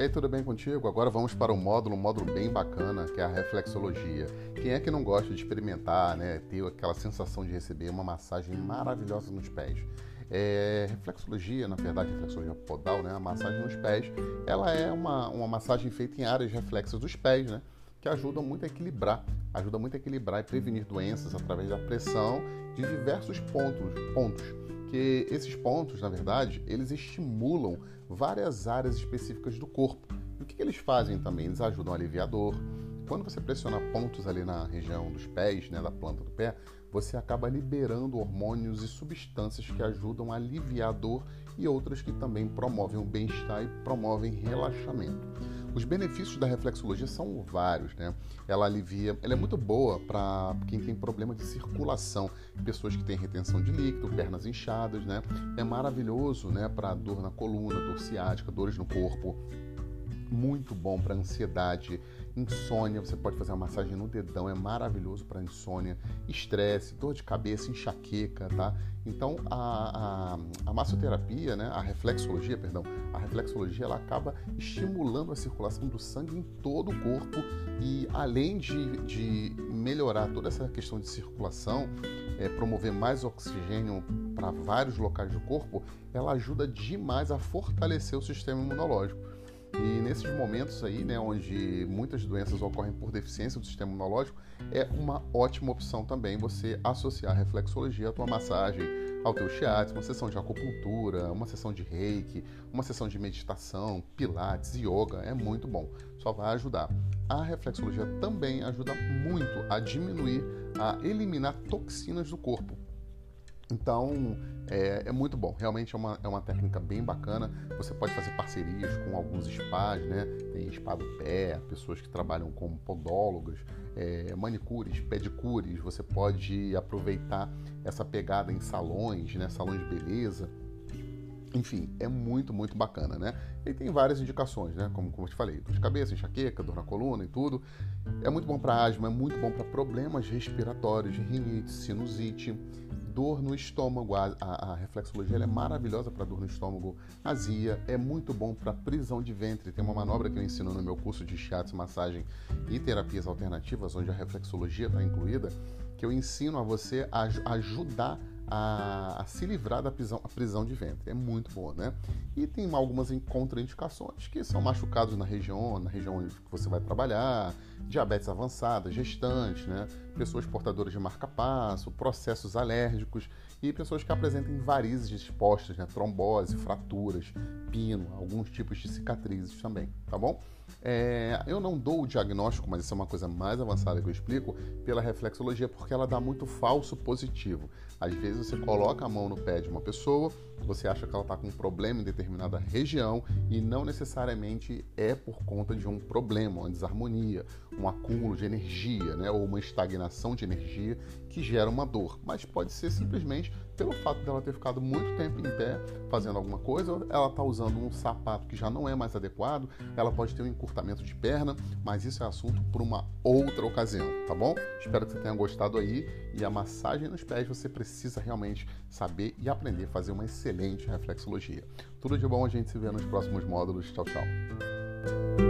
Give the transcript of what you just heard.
aí, tudo bem contigo? Agora vamos para um módulo, um módulo bem bacana, que é a reflexologia. Quem é que não gosta de experimentar, né, ter aquela sensação de receber uma massagem maravilhosa nos pés? É, reflexologia, na verdade, reflexologia podal, né, a massagem nos pés, ela é uma, uma massagem feita em áreas reflexas dos pés, né, que ajudam muito a equilibrar, ajuda muito a equilibrar e prevenir doenças através da pressão de diversos pontos, pontos que esses pontos, na verdade, eles estimulam várias áreas específicas do corpo. E o que, que eles fazem também? Eles ajudam a aliviar a dor. Quando você pressiona pontos ali na região dos pés, né, da planta do pé, você acaba liberando hormônios e substâncias que ajudam a aliviar a dor e outras que também promovem o bem-estar e promovem relaxamento. Os benefícios da reflexologia são vários, né? Ela alivia, ela é muito boa para quem tem problema de circulação, pessoas que têm retenção de líquido, pernas inchadas, né? É maravilhoso, né, para dor na coluna, dor ciática, dores no corpo. Muito bom para ansiedade, insônia, você pode fazer uma massagem no dedão, é maravilhoso para insônia, estresse, dor de cabeça, enxaqueca, tá? Então a, a, a, massoterapia, né, a reflexologia, perdão, a reflexologia ela acaba estimulando a circulação do sangue em todo o corpo e além de, de melhorar toda essa questão de circulação, é, promover mais oxigênio para vários locais do corpo, ela ajuda demais a fortalecer o sistema imunológico. E nesses momentos aí, né, onde muitas doenças ocorrem por deficiência do sistema imunológico, é uma ótima opção também você associar a reflexologia à tua massagem, ao teu shiatsu, uma sessão de acupuntura, uma sessão de reiki, uma sessão de meditação, pilates, yoga, é muito bom. Só vai ajudar. A reflexologia também ajuda muito a diminuir, a eliminar toxinas do corpo. Então é, é, muito bom, realmente é uma, é uma técnica bem bacana. Você pode fazer parcerias com alguns spas, né? Tem spa do pé, pessoas que trabalham como podólogas, é, manicures, pedicures. Você pode aproveitar essa pegada em salões, né? Salões de beleza. Enfim, é muito, muito bacana, né? E tem várias indicações, né? Como, como eu te falei, dor de cabeça, enxaqueca, dor na coluna e tudo. É muito bom para asma, é muito bom para problemas respiratórios, rinite, sinusite dor no estômago. A, a, a reflexologia é maravilhosa para dor no estômago, azia, é muito bom para prisão de ventre. Tem uma manobra que eu ensino no meu curso de shiatsu, massagem e terapias alternativas, onde a reflexologia está incluída, que eu ensino a você a ajudar a, a, se livrar da prisão, a prisão de ventre. É muito boa, né? E tem algumas contraindicações, que são machucados na região, na região onde você vai trabalhar, diabetes avançada, gestantes, né? pessoas portadoras de marca-passo, processos alérgicos e pessoas que apresentem varizes expostas, né? trombose, fraturas, pino, alguns tipos de cicatrizes também, tá bom? É, eu não dou o diagnóstico, mas isso é uma coisa mais avançada que eu explico, pela reflexologia, porque ela dá muito falso positivo. Às vezes você coloca a mão no pé de uma pessoa, você acha que ela está com um problema em determinada região e não necessariamente é por conta de um problema, uma desarmonia, um acúmulo de energia, né, ou uma estagnação de energia que gera uma dor, mas pode ser simplesmente pelo fato dela ter ficado muito tempo em pé fazendo alguma coisa, ela está usando um sapato que já não é mais adequado, ela pode ter um encurtamento de perna, mas isso é assunto para uma outra ocasião, tá bom? Espero que você tenha gostado aí e a massagem nos pés você precisa realmente saber e aprender a fazer uma excelente reflexologia. Tudo de bom, a gente se vê nos próximos módulos. Tchau, tchau.